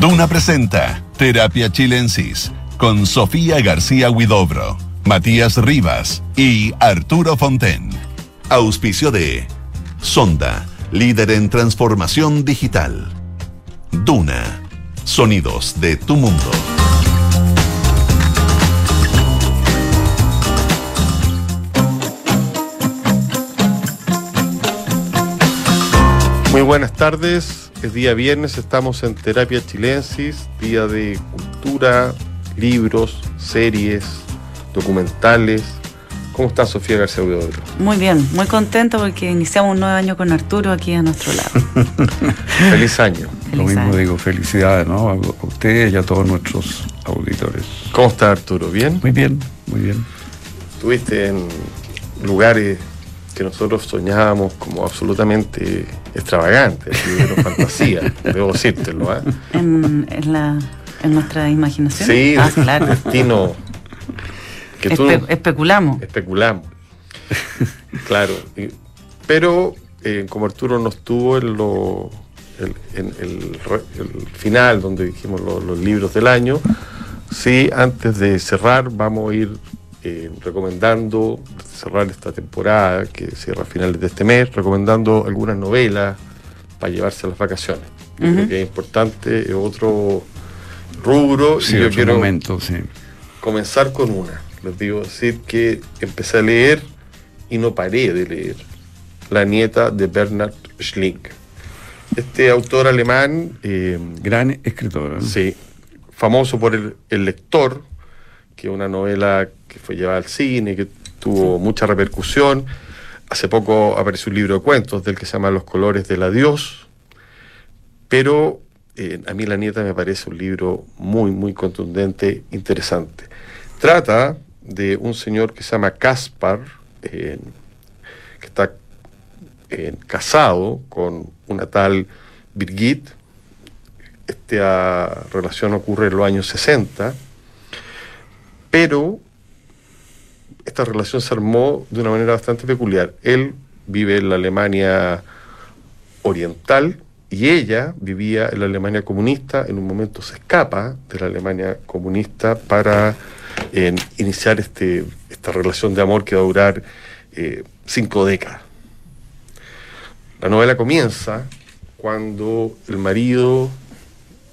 Duna presenta Terapia Chilensis con Sofía García Huidobro, Matías Rivas y Arturo Fonten. Auspicio de Sonda, líder en transformación digital. Duna, sonidos de tu mundo. Muy buenas tardes, es día viernes, estamos en Terapia Chilensis, día de cultura, libros, series, documentales. ¿Cómo está Sofía García Huidobro? Muy bien, muy contento porque iniciamos un nuevo año con Arturo aquí a nuestro lado. Feliz año. Lo mismo año. digo, felicidades ¿no? a a ustedes y a todos nuestros auditores. ¿Cómo está Arturo? ¿Bien? Muy bien, muy bien. Estuviste en lugares que nosotros soñábamos como absolutamente extravagantes, de fantasía, debo decírtelo, ¿ah? En, en la, en nuestra imaginación. Sí, Ah, claro. destino que tú Espe- especulamos. especulamos. claro. y- pero eh, como Arturo no estuvo en lo el, en el, final donde dijimos lo- los libros del año, sí, antes de cerrar vamos a ir eh, recomendando, cerrar esta temporada que cierra a finales de este mes, recomendando algunas novelas para llevarse a las vacaciones. Yo Creo Ujú. que es importante, es otro rubro Sí, y yo otro quiero momento, sí. comenzar con una. Les digo decir que empecé a leer y no paré de leer. La nieta de Bernhard Schlink. Este autor alemán, eh, Gran escritor. ¿eh? sí, famoso por el, El lector, que es una novela que fue llevada al cine, que tuvo mucha repercusión. Hace poco apareció un libro de cuentos del que se llama Los colores del adiós. Pero eh, a mí La nieta me parece un libro muy, muy contundente, interesante. Trata de un señor que se llama Caspar, eh, que está eh, casado con una tal Birgit. Esta relación ocurre en los años 60, pero esta relación se armó de una manera bastante peculiar. Él vive en la Alemania oriental y ella vivía en la Alemania comunista. En un momento se escapa de la Alemania comunista para iniciar este, esta relación de amor que va a durar eh, cinco décadas. La novela comienza cuando el marido,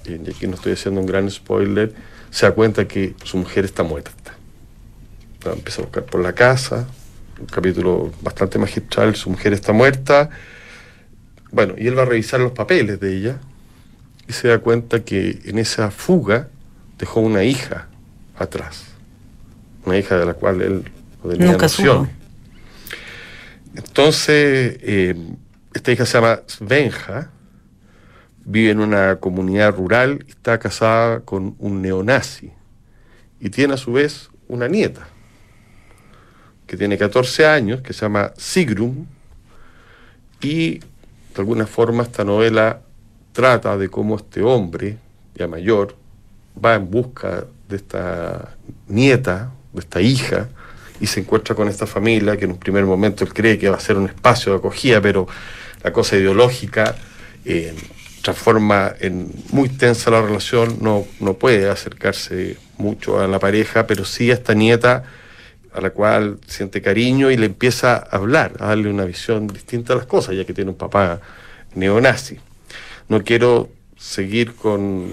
y aquí no estoy haciendo un gran spoiler, se da cuenta que su mujer está muerta. La empieza a buscar por la casa, un capítulo bastante magistral, su mujer está muerta. Bueno, y él va a revisar los papeles de ella y se da cuenta que en esa fuga dejó una hija atrás. Una hija de la cual él no tenía Nunca noción. supo. Entonces, eh, esta hija se llama Svenja, vive en una comunidad rural, está casada con un neonazi y tiene a su vez una nieta que tiene 14 años, que se llama Sigrun, y de alguna forma esta novela trata de cómo este hombre, ya mayor, va en busca de esta nieta, de esta hija, y se encuentra con esta familia que en un primer momento él cree que va a ser un espacio de acogida, pero la cosa ideológica eh, transforma en muy tensa la relación, no, no puede acercarse mucho a la pareja, pero sí a esta nieta a la cual siente cariño y le empieza a hablar, a darle una visión distinta a las cosas, ya que tiene un papá neonazi. No quiero seguir con,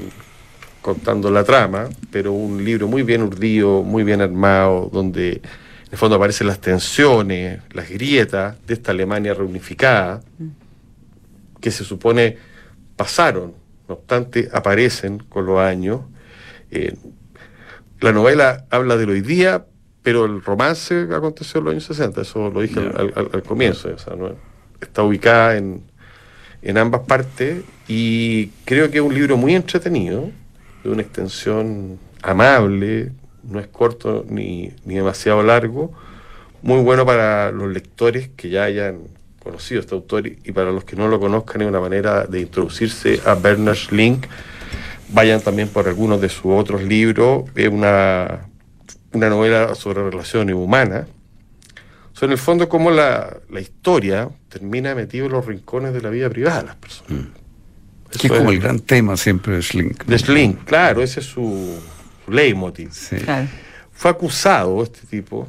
contando la trama, pero un libro muy bien urdido, muy bien armado, donde en el fondo aparecen las tensiones, las grietas de esta Alemania reunificada, que se supone pasaron, no obstante aparecen con los años. Eh, la novela habla del hoy día, pero el romance aconteció en los años 60, eso lo dije al, al- al comienzo, o sea, no- está ubicada en, en ambas partes y creo que es un libro muy entretenido, de una extensión amable, no es corto ni, ni demasiado largo, muy bueno para los lectores que ya hayan conocido a este autor y, y para los que no lo conozcan es una manera de introducirse a Bernard Schlink. Vayan también por algunos de sus otros libros, es una, una novela sobre relaciones humanas. Son en el fondo como la, la historia termina metido en los rincones de la vida privada de las personas. Que es como el gran tema siempre de Slink. De Slink, claro, ese es su, su leitmotiv. Sí. Claro. Fue acusado este tipo,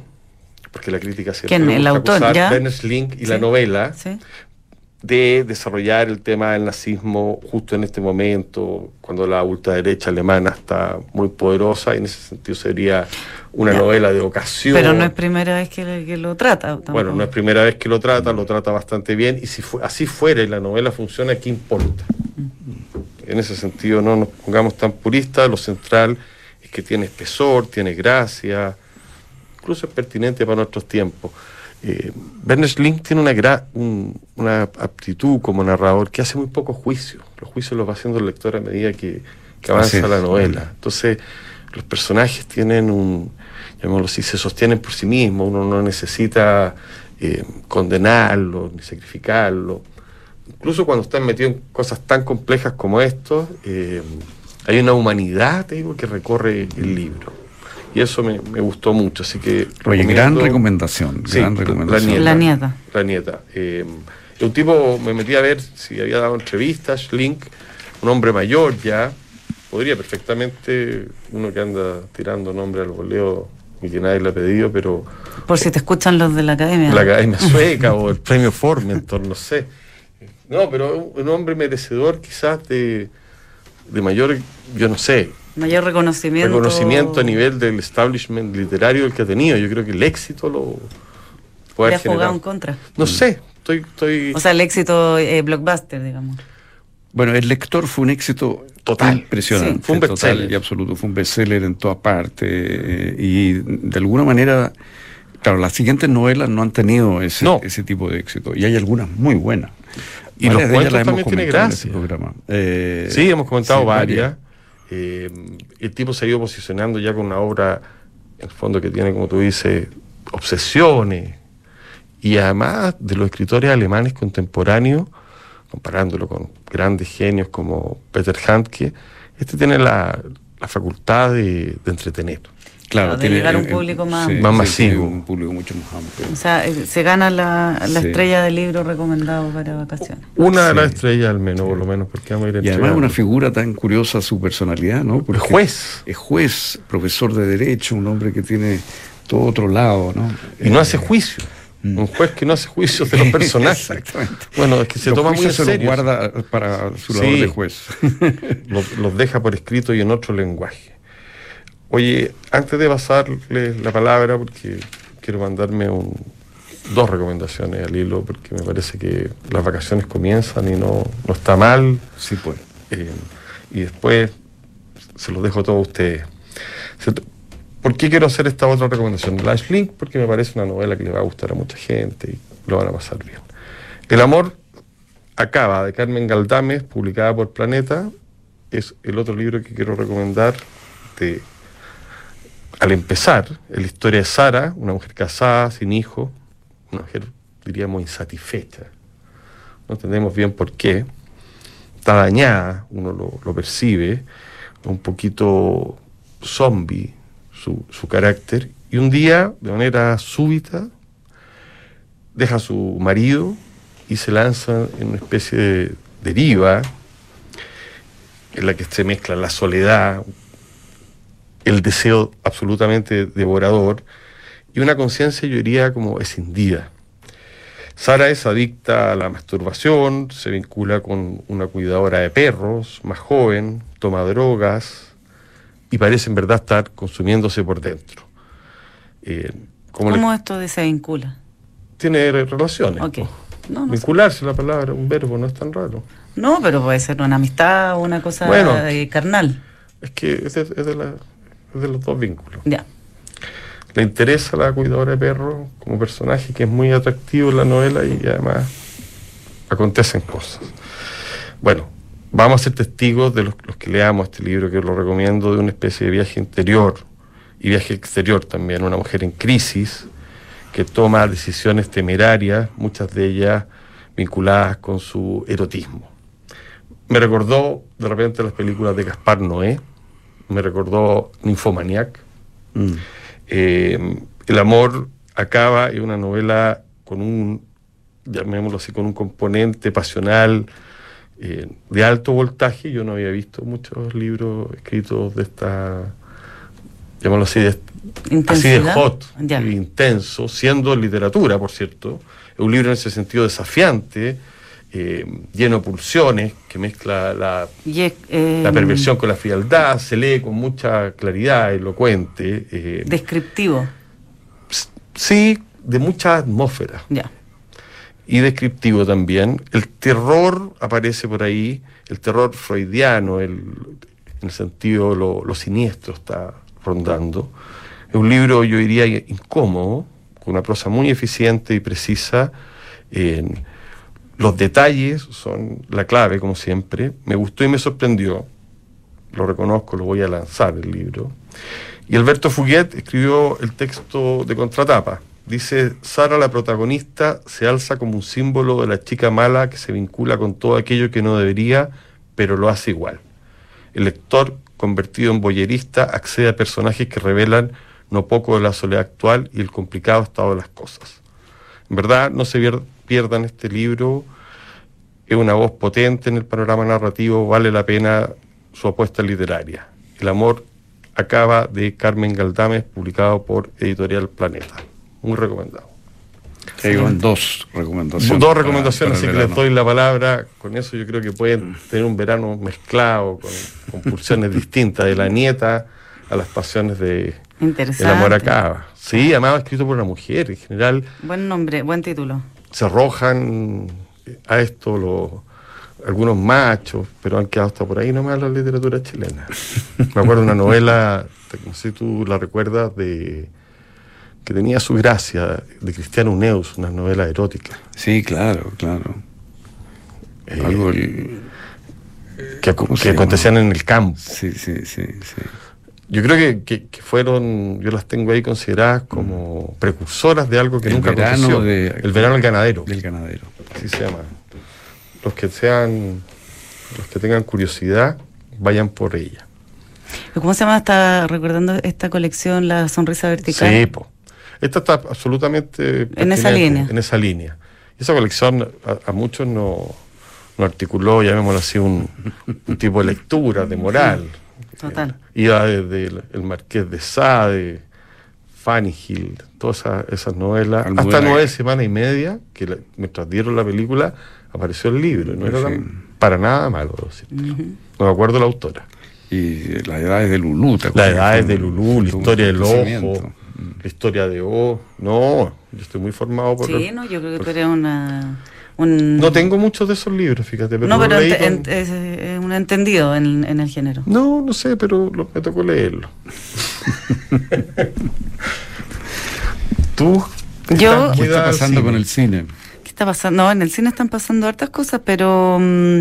porque la crítica se ¿Quién? ¿El autor, ya? Werner Slink y la novela, Sí. De desarrollar el tema del nazismo justo en este momento, cuando la ultraderecha alemana está muy poderosa, y en ese sentido sería una Ya. novela de ocasión. Pero no es primera vez que, que lo trata. tampoco. Bueno, no es primera vez que lo trata, lo trata bastante bien, y si fu- así fuera y la novela funciona, ¿qué importa? En ese sentido, no nos pongamos tan puristas, lo central es que tiene espesor, tiene gracia, incluso es pertinente para nuestros tiempos. Eh, Werner Slink tiene una, gra- un- una aptitud como narrador que hace muy pocos juicios. Los juicios los va haciendo el lector a medida que, que avanza es. la novela. Entonces, los personajes tienen un, llamémoslo así, se sostienen por sí mismos. Uno no necesita eh, condenarlo ni sacrificarlo. Incluso cuando están metidos en cosas tan complejas como esto, eh, hay una humanidad, te digo, que recorre el libro. Y eso me, me gustó mucho. Así que Oye, gran recomendación. Sí, gran la recomendación. nieta. La nieta. La nieta. Eh, un tipo, me metí a ver si había dado entrevistas, Schlink, un hombre mayor ya, podría perfectamente, uno que anda tirando nombre al voleo y que nadie le ha pedido, pero Por si te escuchan los de la academia. la Academia Sueca o el premio Formentor, no sé. No, pero un, un hombre merecedor quizás de, de mayor, yo no sé, Mayor reconocimiento. reconocimiento a nivel del establishment literario el que ha tenido. Yo creo que el éxito lo puede haber jugado generado. en contra. No sé, estoy, estoy O sea, el éxito eh, blockbuster, digamos. Bueno, el lector fue un éxito Total. impresionante. Sí. Fue un total bestseller. y absoluto. Fue un bestseller en toda parte. eh, y de alguna manera, claro, las siguientes novelas no han tenido ese, No. ese tipo de éxito. Y hay algunas muy buenas. Y Varias los cuentos también comentado en este gracia. programa. Eh, Sí, hemos comentado sí, varias. Eh, el tipo se ha ido posicionando ya con una obra, en el fondo, que tiene, como tú dices, obsesiones. Y además de los escritores alemanes contemporáneos, comparándolo con grandes genios como Peter Handke, este tiene la, facultad de, de entretener. Claro, de llegar a un público más- Más masivo. Un público mucho más amplio. O sea, eh, se gana la, la Sí. estrella del libro recomendado para vacaciones. Una de Sí. las estrellas al menos, por lo menos, porque vamos a ir Y además entregando. una figura tan curiosa su personalidad, ¿no? El juez. Es juez, profesor de derecho, un hombre que tiene todo otro lado, ¿no? Y no Eh, hace juicio. Mm. Un juez que no hace juicios de los personajes. Exactamente. Bueno, es que se Los toma muy en juicios se los serio. guarda para su labor Sí. de juez. los, los deja por escrito y en otro lenguaje. Oye, antes de pasarle la palabra, porque quiero mandarme un- dos recomendaciones al hilo, porque me parece que las vacaciones comienzan y no, no está mal. sí, pues. eh, y después se los dejo a ustedes. Se- ¿Por qué quiero hacer esta otra recomendación? La Link, porque me parece una novela que le va a gustar a mucha gente y lo van a pasar bien. El amor acaba, de Carmen Galdames, publicada por Planeta, es el otro libro que quiero recomendar de, al empezar, la historia de Sara, una mujer casada, sin hijo, una mujer, diríamos, insatisfecha. No entendemos bien por qué. Está dañada, uno lo, lo percibe, un poquito zombie su, su carácter. Y un día, de manera súbita, deja a su marido y se lanza en una especie de deriva en la que se mezcla la soledad, el deseo absolutamente devorador y una conciencia, yo diría, como escindida. Sara es adicta a la masturbación, se vincula con una cuidadora de perros, más joven, toma drogas y parece en verdad estar consumiéndose por dentro. Eh, ¿Cómo esto de se vincula? tiene re- relaciones. No, no sé. Vincularse la palabra, un verbo, no es tan raro. No, pero puede ser una amistad o una cosa Bueno. carnal. Es que es de, es de la- es de los dos vínculos. Ya. Le interesa la cuidadora de perros como personaje que es muy atractivo en la novela y además acontecen cosas. Bueno, vamos a ser testigos de los, los que leamos este libro, que lo recomiendo, de una especie de viaje interior y viaje exterior también. Una mujer en crisis que toma decisiones temerarias, muchas de ellas vinculadas con su erotismo. Me recordó de repente las películas de Gaspar Noé, me recordó Ninfomaniac. Mm. Eh, el amor acaba en una novela con un, llamémoslo así, con un componente pasional eh, de alto voltaje. Yo no había visto muchos libros escritos de esta, llamémoslo así, de, así de hot, Ya. e intenso, siendo literatura, por cierto. Es un libro en ese sentido desafiante, eh, lleno de pulsiones, que mezcla la, es, eh, la perversión con la frialdad, se lee con mucha claridad, elocuente. eh, Descriptivo. sí, de mucha atmósfera. Ya. y descriptivo también. El terror aparece por ahí, el terror freudiano, el, en el sentido lo, lo siniestro está rondando. Es un libro, yo diría, incómodo, con una prosa muy eficiente y precisa. en- los detalles son la clave, como siempre. Me gustó y me sorprendió. Lo reconozco, lo voy a lanzar el libro. Y Alberto Fuguet escribió el texto de contratapa. Dice, Sara la protagonista se alza como un símbolo de la chica mala que se vincula con todo aquello que no debería, pero lo hace igual. El lector, convertido en boyerista, accede a personajes que revelan no poco de la soledad actual y el complicado estado de las cosas. En verdad, no se pierdan este libro, es una voz potente en el panorama narrativo, vale la pena su apuesta literaria. El amor acaba de Carmen Galdames, publicado por Editorial Planeta. Muy recomendado. Hay dos recomendaciones. Dos recomendaciones, así que les doy la palabra. Con eso yo creo que pueden tener un verano mezclado, con, con pulsiones distintas, de la nieta a las pasiones de Interesante. El amor acaba. Sí, además escrito por una mujer. En general Buen nombre, buen título. se arrojan a esto los algunos machos, pero han quedado hasta por ahí nomás la literatura chilena. Me acuerdo de una novela, no sé si tú la recuerdas, de que tenía su gracia, de Cristiano Neus, una novela erótica. Sí, claro, claro. Eh, Algo el- que, ¿Cómo se que acontecían en el campo. Sí, sí, sí, sí. Yo creo que, que- que fueron, yo las tengo ahí consideradas como precursoras de algo que El nunca verano aconteció. de- el verano del ganadero, Del ganadero. así se llama. Los que sean, los que tengan curiosidad, vayan por ella. ¿Cómo se llama? Está recordando esta colección, La Sonrisa Vertical. Sí, po. Esta está absolutamente En esa línea. En esa línea. Y esa colección a, a muchos no, no articuló, llamémoslo así, un, un tipo de lectura, de moral. Total. Eh, iba desde el, el Marqués de Sade, Fanny Hill, todas esas, esas novelas. Almudena. Hasta nueve semanas y media, que la- mientras dieron la película, apareció el libro. No era tan- para nada malo, decir. No me acuerdo la autora. Y las edades de Lulú, ¿te Las acuerdas? edades Fue de Lulú, la historia del ojo, la historia de O. No, yo estoy muy formado por. Sí, no, yo creo que tú eres una. Un, No tengo muchos de esos libros, fíjate. Pero no, pero ente- con- ent- es, es un entendido en, en el género. No, no sé, pero lo- me tocó leerlo. ¿Tú? Yo- ¿Qué está pasando con el cine? ¿Qué está pasando? No, en el cine están pasando hartas cosas, pero mm,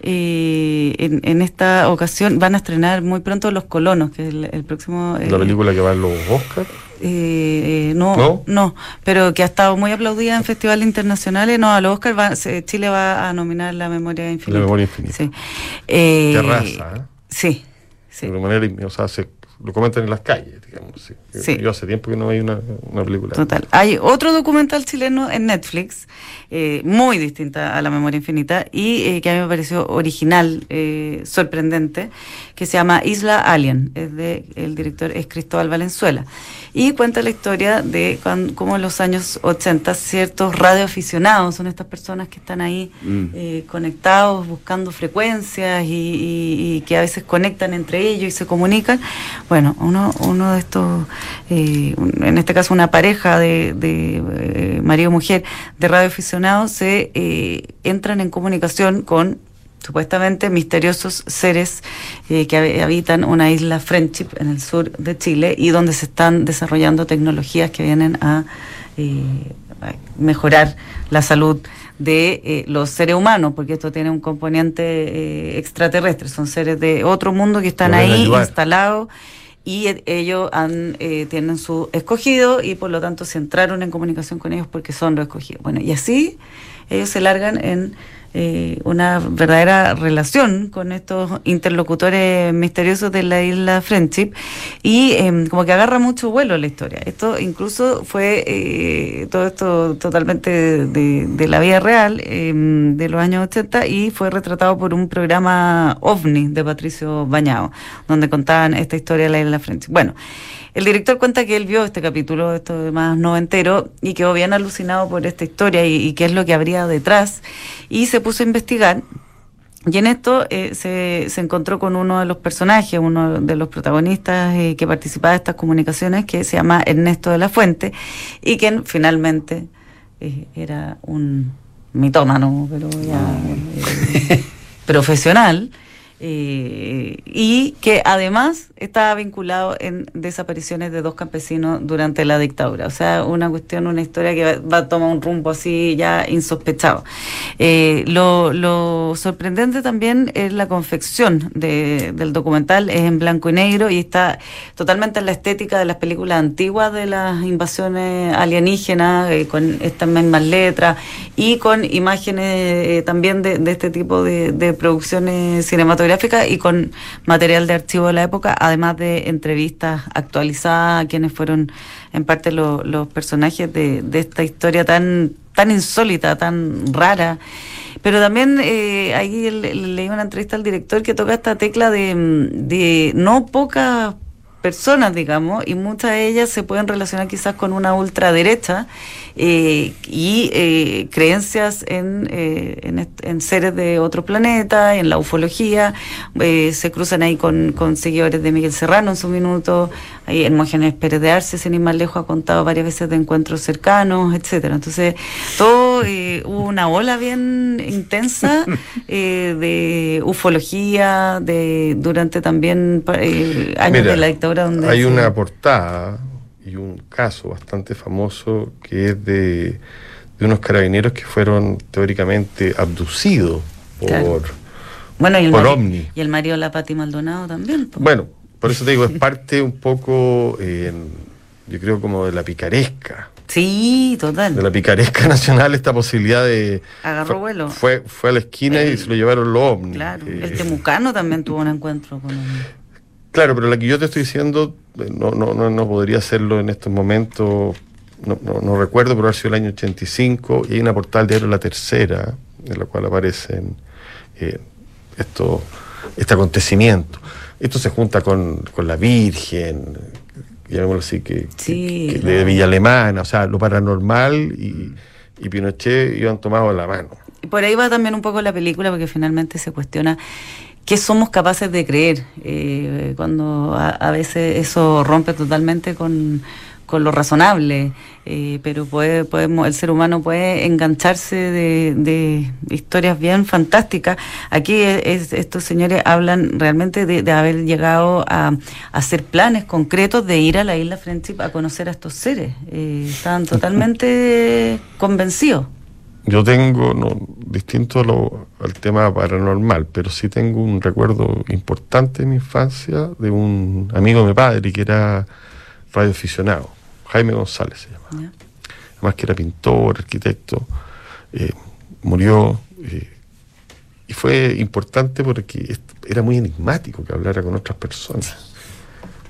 eh, en, en esta ocasión van a estrenar muy pronto Los Colonos, que es el, el próximo... eh, La película que va a los Oscars. eh, eh, no, ¿No? no, pero que ha estado muy aplaudida en festivales internacionales. No, a los Oscars va- se- Chile va a nominar La Memoria Infinita. La Memoria Infinita. Sí. Eh, Terraza, ¿eh? Sí, sí. De manera, o sea, se, lo comentan en las calles, digamos. sí. Sí. Yo hace tiempo que no hay una, una película. Total. Hay otro documental chileno en Netflix, eh, muy distinta a La Memoria Infinita, y eh, que a mí me pareció original, eh, sorprendente, que se llama Isla Alien. Es de, el director es Cristóbal Valenzuela. Y cuenta la historia de cuan- cómo en los años 80 ciertos radioaficionados, son estas personas que están ahí Mm. eh, conectados, buscando frecuencias y, y- y que a veces conectan entre ellos y se comunican. Bueno, uno, uno de estos, eh, un- en este caso una pareja de, de eh, marido y mujer de radioaficionados, se eh, entran en comunicación con supuestamente misteriosos seres eh, que hab- habitan una isla Friendship en el sur de Chile y donde se están desarrollando tecnologías que vienen a, eh, a mejorar la salud de eh, los seres humanos, porque esto tiene un componente eh, extraterrestre, son seres de otro mundo que están ahí instalados y e- ellos han, eh, tienen su escogido y por lo tanto se entraron en comunicación con ellos porque son los escogidos. Bueno, y así ellos se largan en eh, una verdadera relación con estos interlocutores misteriosos de la isla Friendship y em, como que agarra mucho vuelo la historia. Esto incluso fue eh, todo esto totalmente de, de la vida real em, de los años 80 y fue retratado por un programa OVNI de Patricio Bañado, donde contaban esta historia de la isla Friendship. Bueno, el director cuenta que él vio este capítulo, esto más noventero, y quedó bien alucinado por esta historia y, qué es lo que habría detrás, y se puso a investigar. Y en esto eh, se, se, encontró con uno de los personajes, uno de los protagonistas eh, que participaba de estas comunicaciones, que se llama Ernesto de la Fuente, y que finalmente eh, era un mitómano, pero ya profesional. Eh, y que además estaba vinculado en desapariciones de dos campesinos durante la dictadura. O sea, una cuestión, una historia que va, a tomar un rumbo así ya insospechado. Eh, lo, sorprendente también es la confección del documental, es en blanco y negro y está totalmente en la estética de las películas antiguas de las invasiones alienígenas, eh, con estas mismas letras y con imágenes también de, este tipo de, de producciones cinematográficas y con material de archivo de la época, además de entrevistas actualizadas a quienes fueron en parte los personajes de, esta historia tan, tan insólita, tan rara. Pero también eh, ahí leí una entrevista al director que toca esta tecla de, de no pocas personas, digamos, y muchas de ellas se pueden relacionar quizás con una ultraderecha eh, y eh, creencias en, eh, en, seres de otro planeta, en la ufología, se cruzan ahí con, con, seguidores de Miguel Serrano en su minuto, ahí Hermógenes Pérez de Arce, sin ir más lejos, ha contado varias veces de encuentros cercanos, etcétera. Entonces, todo hubo una ola bien intensa de ufología, de durante también años de la dictadura donde hay una portada y un caso bastante famoso que es de, unos carabineros que fueron teóricamente abducidos por, bueno, y el por OVNI. Y el marido de la Pati Maldonado también. Bueno, por eso te digo, es parte un poco, yo creo, como de la picaresca. Sí, total. De la picaresca nacional, esta posibilidad de. Agarró vuelo. Fue, fue a la esquina y se lo llevaron los ovnis. Claro. el eh, Temucano también tuvo un encuentro con Claro, pero la que yo te estoy diciendo eh, no, no, no, no podría hacerlo en estos momentos. No, no, recuerdo, pero ha sido el año 85 y hay una portal de La Tercera en la cual aparecen eh, esto, este acontecimiento. Esto se junta con, la Virgen, llamémoslo así, que, de Villa Alemana, o sea, lo paranormal y, y Pinochet iban tomados a la mano. Y por ahí va también un poco la película, porque finalmente se cuestiona qué somos capaces de creer, eh, cuando a, veces eso rompe totalmente con, lo razonable, eh, pero puede, podemos, el ser humano puede engancharse de, historias bien fantásticas. Aquí estos señores hablan realmente de, haber llegado a, hacer planes concretos de ir a la isla Friendship a conocer a estos seres. Eh, estaban totalmente convencidos. Yo tengo, no, distinto al tema paranormal, pero sí tengo un recuerdo importante de mi infancia de un amigo de mi padre que era radioaficionado, Jaime González se llama. Además que era pintor, arquitecto, eh, murió eh, y fue importante porque era muy enigmático que hablara con otras personas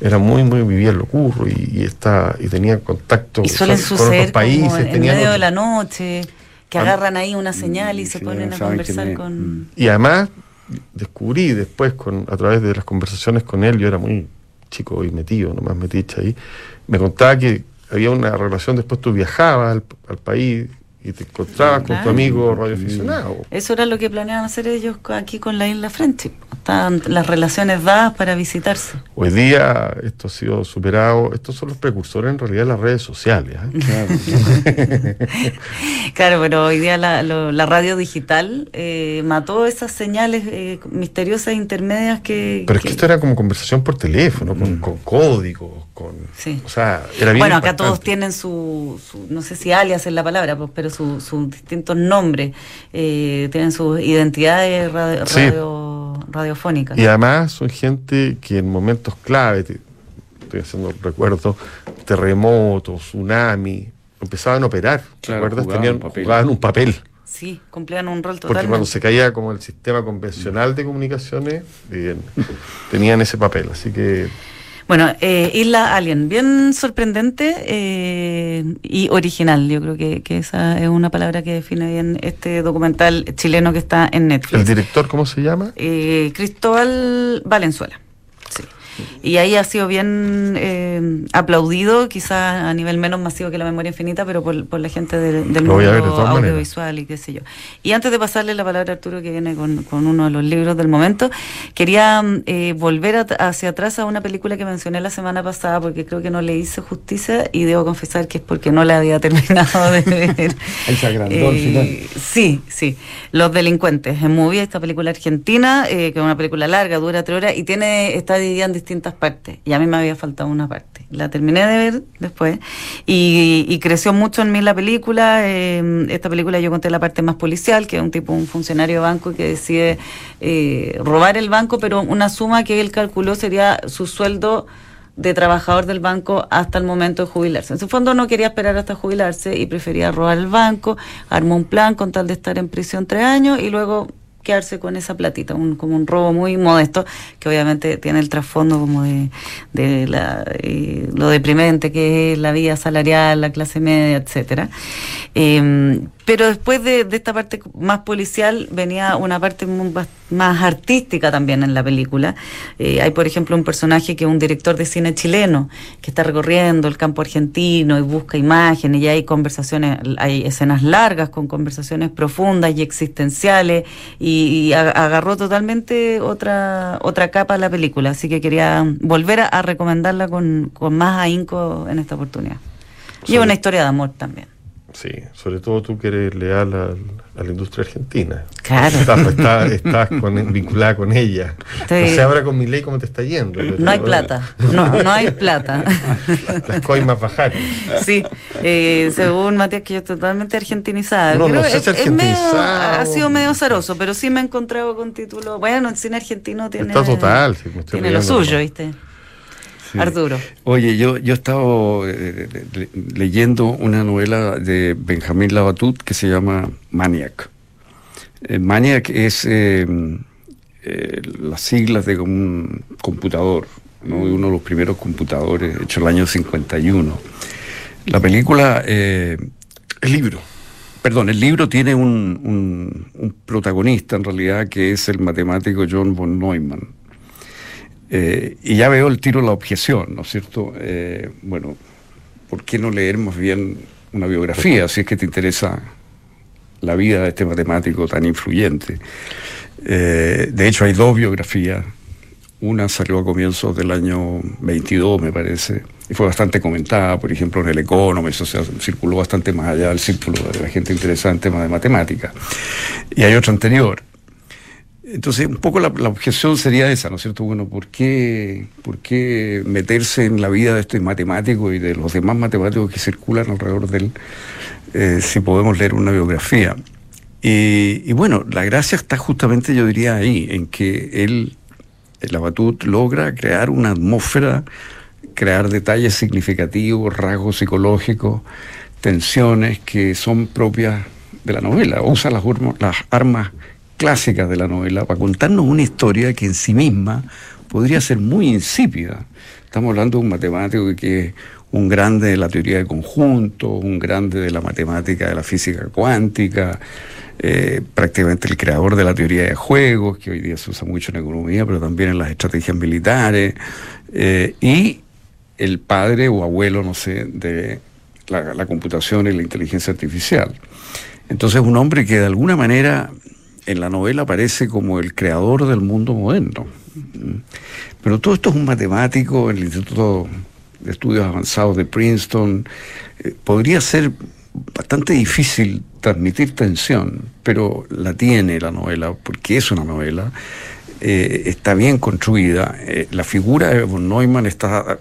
era muy, muy, vivía en lo curro y, está, y tenía contacto con otros países. en medio de la noche que agarran ahí una señal y se ponen a conversar con... Y además descubrí después, con a través de las conversaciones con él, yo era muy chico y metido, nomás metiche ahí, me contaba que había una relación, después tú viajabas al, al país y te encontrabas con tu amigo radioaficionado. Eso era lo que planeaban hacer ellos aquí con la isla Frente. Estaban las relaciones dadas para visitarse. Hoy día esto ha sido superado. Estos son los precursores en realidad de las redes sociales. ¿eh? Claro. pero hoy día la, radio digital eh, mató esas señales eh, misteriosas intermedias que... Pero es que esto era como conversación por teléfono, con, mm. con códigos, con... Sí. O sea, era bien Bueno, acá todos tienen su, no sé si alias es la palabra, pues, pero sus distintos nombres, eh, tienen sus identidades radio, radiofónicas. Y además son gente que en momentos clave, estoy haciendo recuerdos, terremotos, tsunami, empezaban a operar. Claro, Tenían, un papel. jugaban un papel. Sí, cumplían un rol Porque totalmente. cuando se caía como el sistema convencional de comunicaciones, bien, tenían ese papel. Así que Bueno, eh, Isla Alien, bien sorprendente eh, y original. Yo creo que, que esa es una palabra que define bien este documental chileno que está en Netflix. el director, ¿cómo se llama? Eh, Cristóbal Valenzuela. Y ahí ha sido bien eh, aplaudido, quizás a nivel menos masivo que la memoria infinita, pero por, por la gente del, Lo a mundo maneras. audiovisual y qué sé yo. Y antes de pasarle la palabra a Arturo, que viene con, con uno de los libros del momento, quería mm, eh, volver at- hacia atrás a una película que mencioné la semana pasada, porque creo que no le hice justicia y debo confesar que es porque no la había terminado de ver. Al Eh, final. Sí, sí. Los delincuentes en movie, esta película argentina, eh, que es una película larga, dura tres horas y tiene está dividida en distintas partes. Y a mí me había faltado una parte. La terminé de ver después y, y creció mucho en mí la película. eh, esta película yo conté la parte más policial, que es un tipo, un funcionario de banco que decide eh, robar el banco, pero una suma que él calculó sería su sueldo de trabajador del banco hasta el momento de jubilarse. En su fondo no quería esperar hasta jubilarse y prefería robar el banco, armó un plan con tal de estar en prisión tres años y luego con esa platita, un, como un robo muy modesto, que obviamente tiene el trasfondo como de, la, eh, lo deprimente que es la vida salarial, la clase media, etcétera. Eh, pero después de, esta parte más policial venía una parte más artística también en la película. Eh, hay, por ejemplo, un personaje que es un director de cine chileno que está recorriendo el campo argentino y busca imágenes y hay conversaciones, hay escenas largas con conversaciones profundas y existenciales y agarró totalmente otra otra capa a la película. Así que quería volver a, a recomendarla con, con más ahínco en esta oportunidad. Y es una historia de amor también. Sí, sobre todo tú que eres leal al- a, la industria argentina. Claro. Estás, estás- estás con- vinculada con ella. Estoy- No sé ahora con mi ley cómo te está yendo. pero- No hay plata, no, no hay plata. Las coimas bajaron. Sí, eh, según Matías, que yo estoy totalmente argentinizada. No, no sé es- si es medio- ha sido medio zaroso, pero sí me he encontrado con títulos. Bueno, el cine argentino tiene, Está total, sí, me estoy tiene lo suyo. ¿viste? Sí. Arturo. Oye, yo, yo he estado eh, le- leyendo una novela de Benjamín Labatut que se llama Maniac. Eh, Maniac es eh, eh, las siglas de un computador, uno de los primeros computadores hecho el año 51. La película, El libro. perdón, el libro tiene un, un- un protagonista en realidad que es el matemático John von Neumann. Eh, y ya veo el tiro de la objeción, ¿no es cierto? Eh, bueno, ¿por qué no leer más bien una biografía si es que te interesa la vida de este matemático tan influyente? Eh, de hecho, hay dos biografías. Una salió a comienzos del año 22, me parece, y fue bastante comentada, por ejemplo, en el Economist, o sea, circuló bastante más allá del círculo de la gente interesada en temas de matemática. Y hay otra anterior. Entonces, un poco la, objeción sería esa, ¿no es cierto? Bueno, ¿por qué, ¿por qué meterse en la vida de este matemático y de los demás matemáticos que circulan alrededor de él eh, si podemos leer una biografía? Y, y bueno, la gracia está justamente, yo diría, ahí, en que él, el Abatut, logra crear una atmósfera, crear detalles significativos, rasgos psicológicos, tensiones que son propias de la novela. Usa las, las armas clásicas de la novela para contarnos una historia que en sí misma podría ser muy insípida. Estamos hablando de un matemático que es un grande de la teoría de conjuntos, un grande de la matemática de la física cuántica, eh, prácticamente el creador de la teoría de juegos, que hoy día se usa mucho en economía, pero también en las estrategias militares, eh, y el padre o abuelo, no sé, de la, la computación y la inteligencia artificial. Entonces, un hombre que de alguna manera en la novela aparece como el creador del mundo moderno. Pero todo esto es un matemático en el Instituto de Estudios Avanzados de Princeton. Eh, podría ser bastante difícil transmitir tensión, pero la tiene la novela, porque es una novela. eh, está bien construida. Eh, la figura de von Neumann está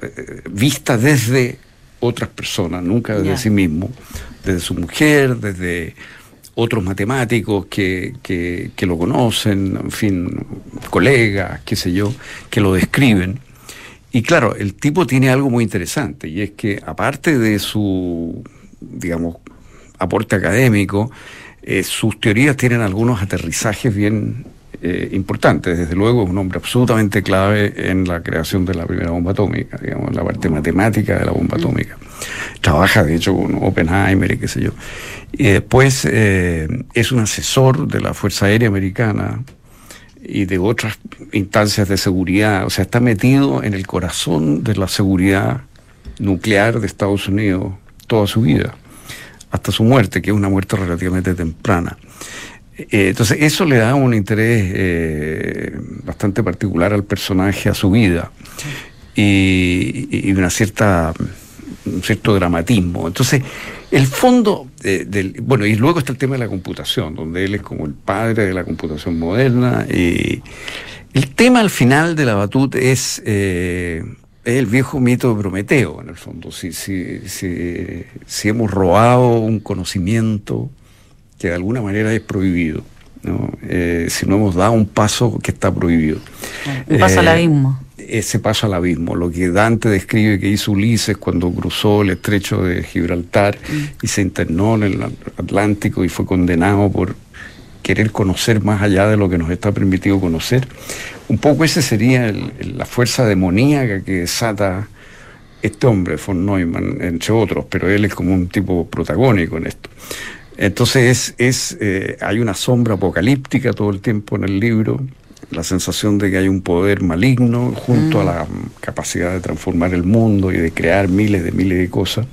vista desde otras personas, nunca desde sí mismo, desde su mujer, desde otros matemáticos que, que, que lo conocen, en fin, colegas, qué sé yo, que lo describen. Y claro, el tipo tiene algo muy interesante, y es que aparte de su, digamos, aporte académico, eh, sus teorías tienen algunos aterrizajes bien eh, importantes. Desde luego es un hombre absolutamente clave en la creación de la primera bomba atómica, digamos, la parte matemática de la bomba atómica. Trabaja, de hecho, con Oppenheimer y qué sé yo. Y después es un asesor de la Fuerza Aérea Americana y de otras instancias de seguridad. O sea, está metido en el corazón de la seguridad nuclear de Estados Unidos toda su vida, hasta su muerte, que es una muerte relativamente temprana. Eh, entonces, eso le da un interés eh, bastante particular al personaje, a su vida, y, una cierta, un cierto dramatismo. Entonces, el fondo del... Bueno, y luego está el tema de la computación, donde él es como el padre de la computación moderna. Y el tema al final de la Batut es... Eh, es el viejo mito de Prometeo, en el fondo. Si, si, si, si, hemos robado un conocimiento que de alguna manera es prohibido, ¿no? Eh, si no hemos dado un paso que está prohibido. Un paso al eh, abismo. Ese paso al abismo, lo que Dante describe que hizo Ulises cuando cruzó el estrecho de Gibraltar mm. y se internó en el Atlántico y fue condenado por querer conocer más allá de lo que nos está permitido conocer. Un poco esa sería la fuerza demoníaca que desata este hombre, von Neumann, entre otros, pero él es como un tipo protagónico en esto. Entonces es, eh, hay una sombra apocalíptica todo el tiempo en el libro, la sensación de que hay un poder maligno junto a mm. la capacidad de transformar el mundo y de crear miles de miles de cosas.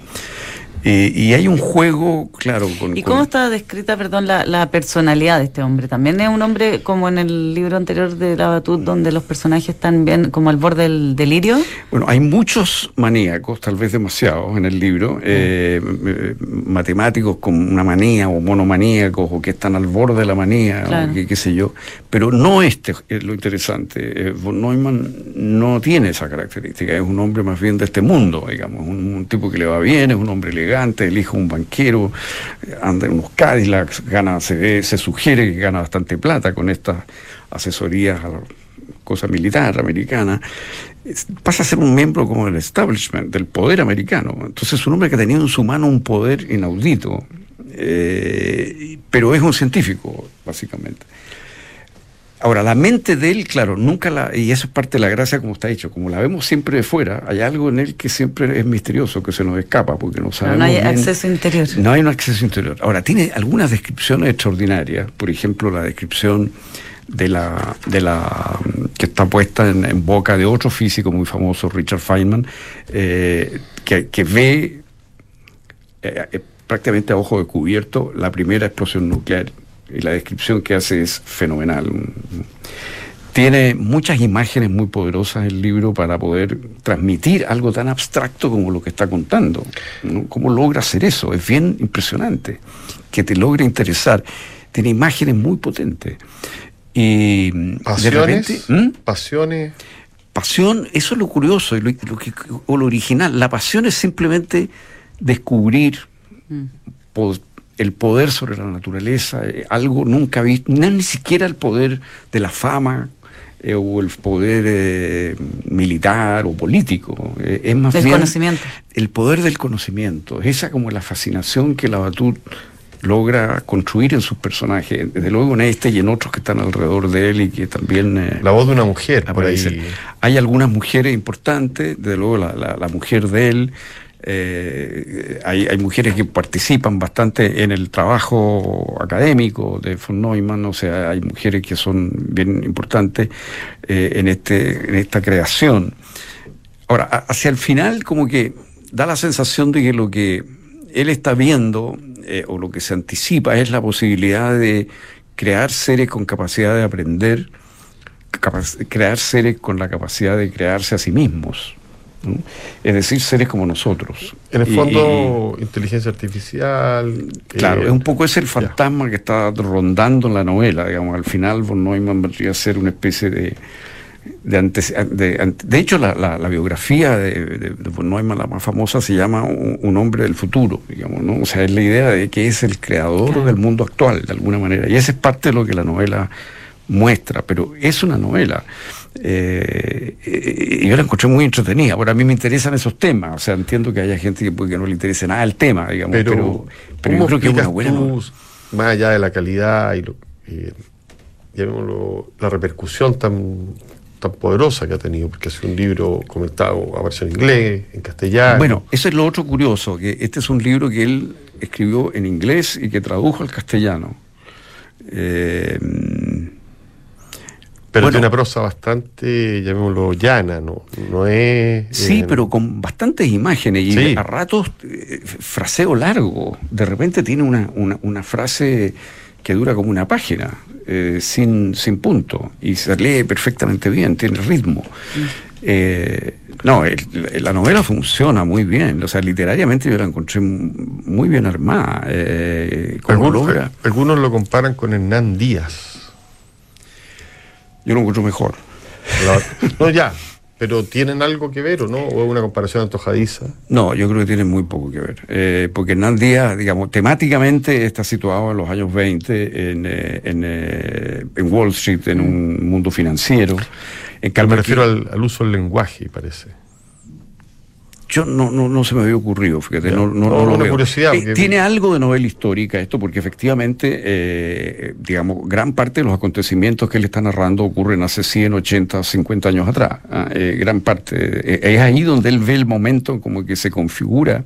Eh, y hay un juego, claro. Con, ¿Y cómo está descrita, perdón, la, personalidad de este hombre? También es un hombre como en el libro anterior de La Batut, donde los personajes están bien como al borde del delirio. Bueno, hay muchos maníacos, tal vez demasiados, en el libro, eh, eh, matemáticos con una manía o monomaníacos o que están al borde de la manía, o qué sé yo. Pero no este es lo interesante. von Neumann no tiene esa característica, es un hombre más bien de este mundo, digamos, un tipo que le va bien, es un hombre legal elige un banquero, anda en unos Cadillacs, gana, se, se sugiere que gana bastante plata con estas asesorías a la cosa militar americana, pasa a ser un miembro como del establishment, del poder americano. Entonces es un hombre que ha tenido en su mano un poder inaudito, eh, pero es un científico, básicamente. Ahora, la mente de él, claro, nunca la. Y eso es parte de la gracia, como está hecho. Como la vemos siempre de fuera, hay algo en él que siempre es misterioso, que se nos escapa, porque no sabemos. No, hay acceso interior. No hay un acceso interior. Ahora, tiene algunas descripciones extraordinarias. Por ejemplo, la descripción de la, de la que está puesta en, boca de otro físico muy famoso, Richard Feynman, eh, que, ve eh, eh, prácticamente a ojo descubierto la primera explosión nuclear y la descripción que hace es fenomenal. Tiene muchas imágenes muy poderosas el libro para poder transmitir algo tan abstracto como lo que está contando. ¿Cómo logra hacer eso? Es bien impresionante, que te logra interesar. Tiene imágenes muy potentes. Y pasiones, ¿Mm? pasiones. Pasión, eso es lo curioso, lo, o lo original. La pasión es simplemente descubrir, mm el poder sobre la naturaleza, eh, algo nunca visto, no, ni siquiera el poder de la fama eh, o el poder eh, militar o político, es más bien conocimiento. el poder del conocimiento, esa como la fascinación que la Batut logra construir en sus personajes, desde luego en este y en otros que están alrededor de él y que también... la voz de una mujer, por ahí. Hay algunas mujeres importantes, desde luego la, la mujer de él, eh, hay, mujeres que participan bastante en el trabajo académico de von Neumann, o sea, hay mujeres que son bien importantes eh, en, este, en esta creación. Ahora, hacia el final como que da la sensación de que lo que él está viendo eh, o lo que se anticipa es la posibilidad de crear seres con capacidad de aprender, crear seres con la capacidad de crearse a sí mismos. Es decir, seres como nosotros. En el fondo, inteligencia artificial. Claro, eh, es un poco ese el fantasma que está rondando en la novela. Digamos, al final, von Neumann vendría a ser una especie de. De, de, hecho, la, biografía de, von Neumann, la más famosa, se llama Un, hombre del futuro, digamos, ¿no? O sea, es la idea de que es el creador del mundo actual, de alguna manera. Y esa es parte de lo que la novela muestra, pero es una novela. Eh, y yo la encontré muy entretenida. Ahora a mí me interesan esos temas. O sea, entiendo que haya gente que, que no le interese nada el tema, digamos. Pero, pero, yo creo que es una buena más allá de la calidad y lo, llamémoslo, la repercusión tan, tan poderosa que ha tenido, porque es un libro comentado, aparece en inglés, en castellano. Bueno, eso es lo otro curioso, que este es un libro que él escribió en inglés y que tradujo al castellano. Eh, pero tiene una prosa bastante, llamémoslo, llana, ¿no? No es. Sí, eh, pero con bastantes imágenes y a ratos eh, fraseo largo. De repente tiene una, una, frase que dura como una página, eh, sin, sin punto, y se lee perfectamente bien, tiene ritmo. Mm. no, la novela funciona muy bien, o sea, literariamente yo la encontré muy bien armada. algunos, algunos lo comparan con Hernán Díaz. Yo lo encuentro mejor. no, ya, pero ¿tienen algo que ver o no? ¿O es una comparación antojadiza? No, yo creo que tienen muy poco que ver. Eh, porque Hernán Díaz, digamos, temáticamente está situado en los años 20 en, eh, eh, en, Wall Street, en un mundo financiero. En Me refiero al, al uso del lenguaje, parece. Yo no, no, no se me había ocurrido, fíjate, no, no, no, lo curiosidad. Eh, tiene algo de novela histórica esto, porque efectivamente, eh, digamos, gran parte de los acontecimientos que él está narrando ocurren hace 100, 80, 50 años atrás. ¿ah? Eh, gran parte. es ahí donde él ve el momento como que se configura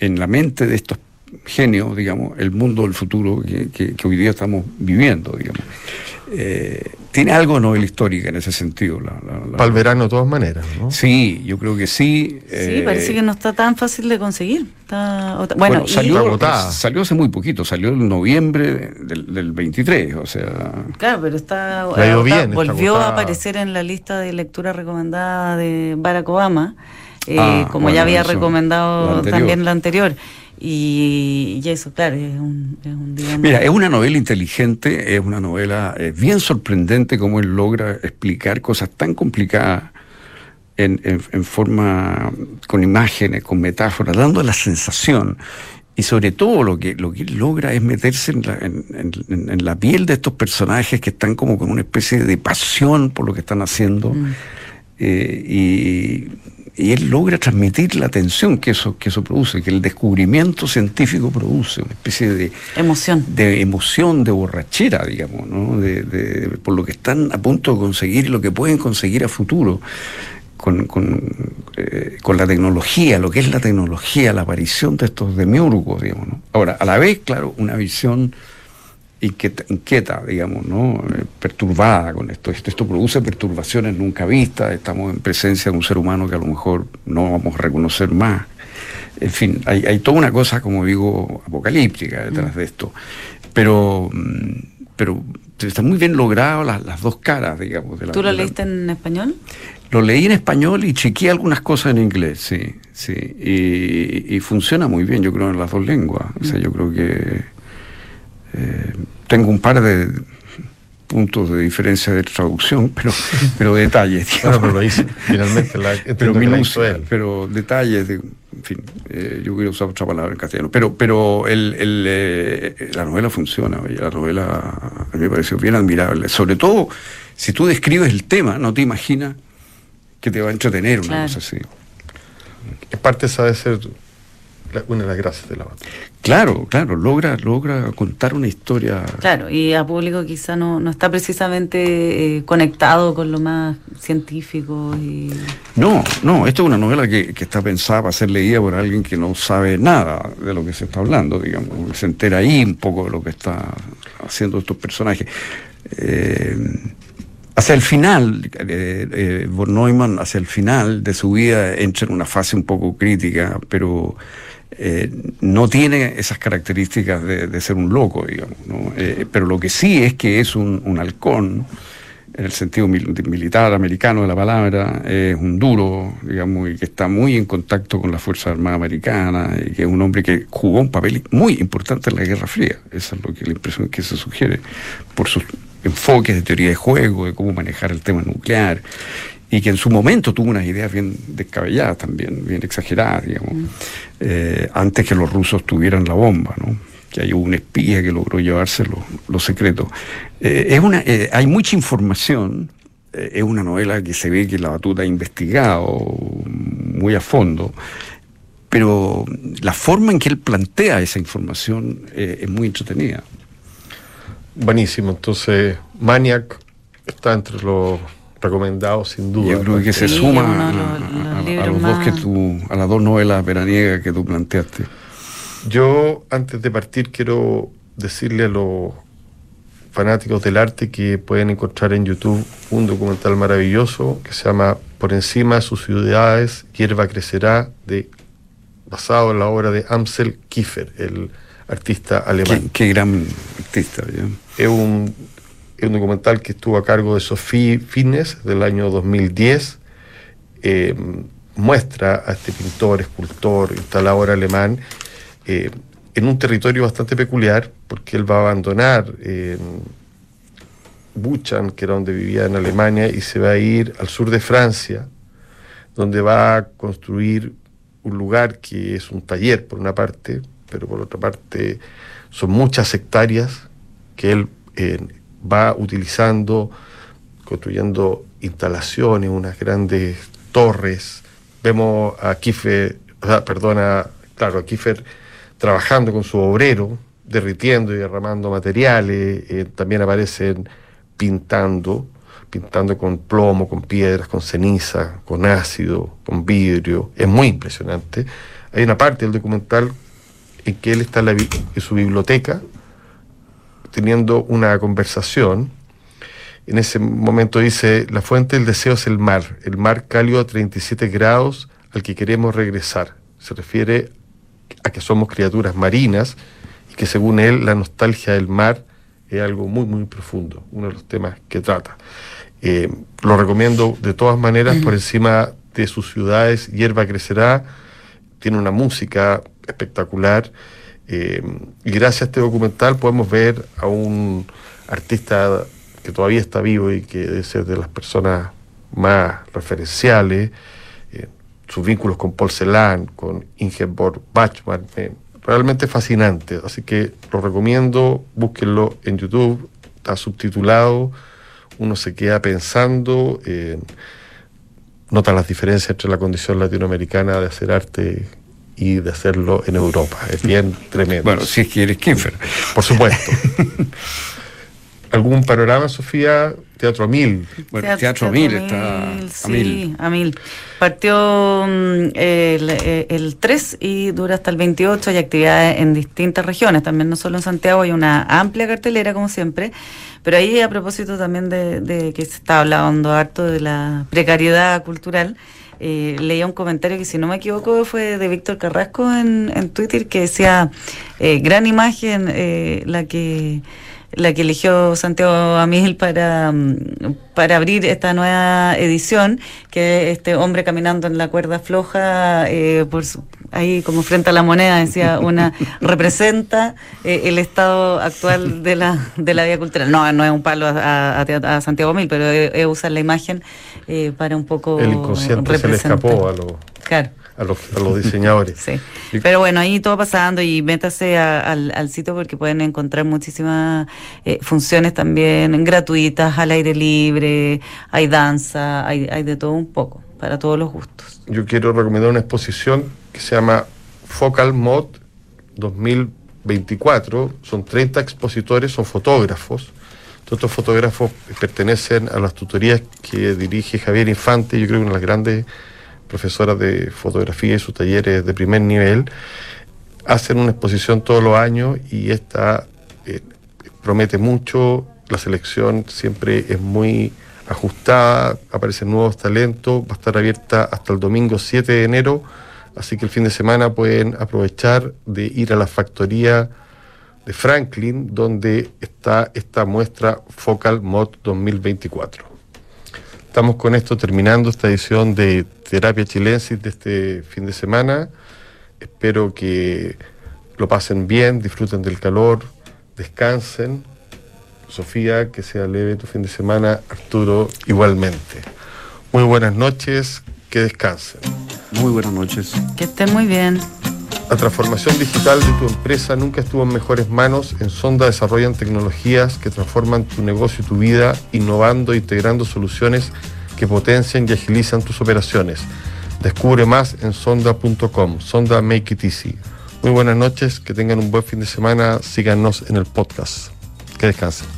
en la mente de estos genios, digamos, el mundo del futuro que, que hoy día estamos viviendo, digamos. Eh, tiene algo de novela histórica en ese sentido. La, Para el verano de todas maneras, ¿no? Sí, yo creo que sí. Sí, eh, parece que no está tan fácil de conseguir. bueno, salió, salió hace muy poquito, salió en noviembre del, 23, o sea... Claro, pero está, volvió a aparecer en la lista de lectura recomendada de Barack Obama, eh, ah, como ya había recomendado también la anterior. Y, eso, claro, es un, Mira, es una novela inteligente, es una novela eh, bien sorprendente como él logra explicar cosas tan complicadas en, en, forma, con imágenes, con metáforas, dando la sensación. Y sobre todo lo que, lo que él logra es meterse en la, en, la piel de estos personajes que están como con una especie de pasión por lo que están haciendo. Mm. Eh, y y él logra transmitir la atención que eso, que eso produce, que el descubrimiento científico produce, una especie de emoción, de, emoción, de borrachera, digamos, ¿no? de, por lo que están a punto de conseguir y lo que pueden conseguir a futuro. Con, con, eh, con, la tecnología, lo que es la tecnología, la aparición de estos demiurgos, digamos. ¿no? Ahora, a la vez, claro, una visión inquieta, inquieta, digamos, ¿no? Eh, perturbada con esto. esto. produce perturbaciones nunca vistas, estamos en presencia de un ser humano que a lo mejor no vamos a reconocer más. En fin, hay, toda una cosa, como digo, apocalíptica detrás de esto. Pero, mm, pero están muy bien logrado las, dos caras, digamos. De la, ¿Tú lo leíste en español? Lo leí en español y chequeé algunas cosas en inglés, sí, sí. Y, y funciona muy bien, yo creo, en las dos lenguas. O sea, yo creo que eh, tengo un par de puntos de diferencia de traducción, pero, pero detalles. pero lo hice, finalmente. La, pero, pero detalles, de, en fin, eh, yo hubiera usado otra palabra en castellano. Pero, pero el, el, eh, la novela funciona, la novela a mí me pareció bien admirable. Sobre todo, si tú describes el tema, no te imaginas que te va a entretener una cosa así. Es parte, de ser una de las gracias de la batalla. Claro, claro, logra, logra contar una historia. Claro, y a público quizá no, no está precisamente eh, conectado con lo más científico. Y... No, no, esto es una novela que, está pensada para ser leída por alguien que no sabe nada de lo que se está hablando, digamos, se entera ahí un poco de lo que está haciendo estos personajes. Eh, hacia el final, eh, eh, von Neumann, hacia el final de su vida, entra en una fase un poco crítica, pero eh, no tiene esas características de, ser un loco, digamos. Eh, pero lo que sí es que es un, halcón, en el sentido militar americano de la palabra, es un duro, digamos, y que está muy en contacto con la Fuerza Armada Americana, y que es un hombre que jugó un papel muy importante en la Guerra Fría. Esa es lo que la impresión que se sugiere, por sus enfoques de teoría de juego, de cómo manejar el tema nuclear y que en su momento tuvo unas ideas bien descabelladas también, bien exageradas, digamos, mm. eh, antes que los rusos tuvieran la bomba, ¿no? que hay un espía que logró llevarse los secretos. Eh, es una, eh, hay mucha información, es una novela que se ve que la batuta ha investigado muy a fondo, pero la forma en que él plantea esa información eh, es muy entretenida. Buenísimo, entonces Maniac está entre los recomendados sin duda. Yo creo que se Sí, suma a, los- a- los a- a libros los dos que tú, a las dos novelas veraniegas que tú planteaste. Yo, antes de partir, quiero decirle a los fanáticos del arte que pueden encontrar en YouTube un documental maravilloso que se llama Por encima de sus ciudades, hierba crecerá, de, basado en la obra de Amsel Kiefer, el artista alemán. Qué, qué gran artista. ¿ya? Es un, es un documental que estuvo a cargo de Sophie Fitness del año 2010. Eh, muestra a este pintor, escultor, instalador alemán eh, en un territorio bastante peculiar, porque él va a abandonar eh, Buchan, que era donde vivía en Alemania, y se va a ir al sur de Francia, donde va a construir un lugar que es un taller por una parte, pero por otra parte son muchas hectáreas que él va utilizando, construyendo instalaciones, unas grandes torres. Vemos a Kiefer, perdona, claro, a Kiefer trabajando con su obrero, derritiendo y derramando materiales, eh, también aparecen pintando, pintando con plomo, con piedras, con ceniza, con ácido, con vidrio. Es muy impresionante. Hay una parte del documental en que él está en su biblioteca teniendo una conversación. En ese momento dice, la fuente del deseo es el mar, el mar cálido a 37 grados al que queremos regresar. Se refiere a que somos criaturas marinas y que según él la nostalgia del mar es algo muy, muy profundo, uno de los temas que trata. Eh, lo recomiendo de todas maneras por encima de sus ciudades, Hierba Crecerá, tiene una música espectacular eh, y gracias a este documental podemos ver a un artista que todavía está vivo y que debe ser de las personas más referenciales, eh, sus vínculos con Paul Celan, con Ingeborg Bachmann, eh, realmente fascinante. Así que lo recomiendo, búsquenlo en YouTube, está subtitulado, uno se queda pensando, nota las diferencias entre la condición latinoamericana de hacer arte y de hacerlo en Europa. Es bien tremendo. Bueno, si es que eres Kiefer. Por supuesto. ¿Algún panorama, Sofía? Teatro a mil. Bueno, Teatro, Mil está Mil, a sí, mil. a mil. Partió mm, el, eh, el 3 y dura hasta el 28. Hay actividades en distintas regiones, también no solo en Santiago, hay una amplia cartelera, como siempre. Pero ahí, a propósito también de, de que se está hablando harto de la precariedad cultural, eh, leía un comentario que, si no me equivoco, fue de Víctor Carrasco en, en Twitter, que decía: eh, gran imagen eh, la que la que eligió Santiago Amil para, mm, para abrir esta nueva edición, que este hombre caminando en la cuerda floja, eh, por su- ahí como frente a la moneda, decía, una representa eh, el estado actual de la, de la vida cultural. No, no es un palo a, a- a Santiago Amil, pero es, usar la imagen eh, para un poco El inconsciente se le escapó a los, Claro. A los, a los diseñadores. Sí. Pero bueno, ahí todo pasando y métase a- al, al sitio porque pueden encontrar muchísimas eh, funciones también gratuitas, al aire libre, hay danza, hay, hay de todo un poco, para todos los gustos. Yo quiero recomendar una exposición que se llama Focal Mod 2024. Son 30 expositores, son fotógrafos. Todos estos fotógrafos pertenecen a las tutorías que dirige Javier Infante, yo creo que una de las grandes profesoras de fotografía y sus talleres de primer nivel. Hacen una exposición todos los años y esta eh, promete mucho. La selección siempre es muy ajustada, aparecen nuevos talentos, va a estar abierta hasta el domingo 7 de enero, así que el fin de semana pueden aprovechar de ir a la factoría de Franklin, donde está esta muestra Focal Mod 2024. Estamos con esto terminando esta edición de Terapia Chilensis de este fin de semana. Espero que lo pasen bien, disfruten del calor, descansen. Sofía, que sea leve tu fin de semana. Arturo, igualmente. Muy buenas noches, que descansen. Muy buenas noches. Que estén muy bien. La transformación digital de tu empresa nunca estuvo en mejores manos. En Sonda desarrollan tecnologías que transforman tu negocio y tu vida, innovando e integrando soluciones que potencian y agilizan tus operaciones. Descubre más en sonda.com, sonda Make It Easy. Muy buenas noches, que tengan un buen fin de semana, síganos en el podcast. Que descansen.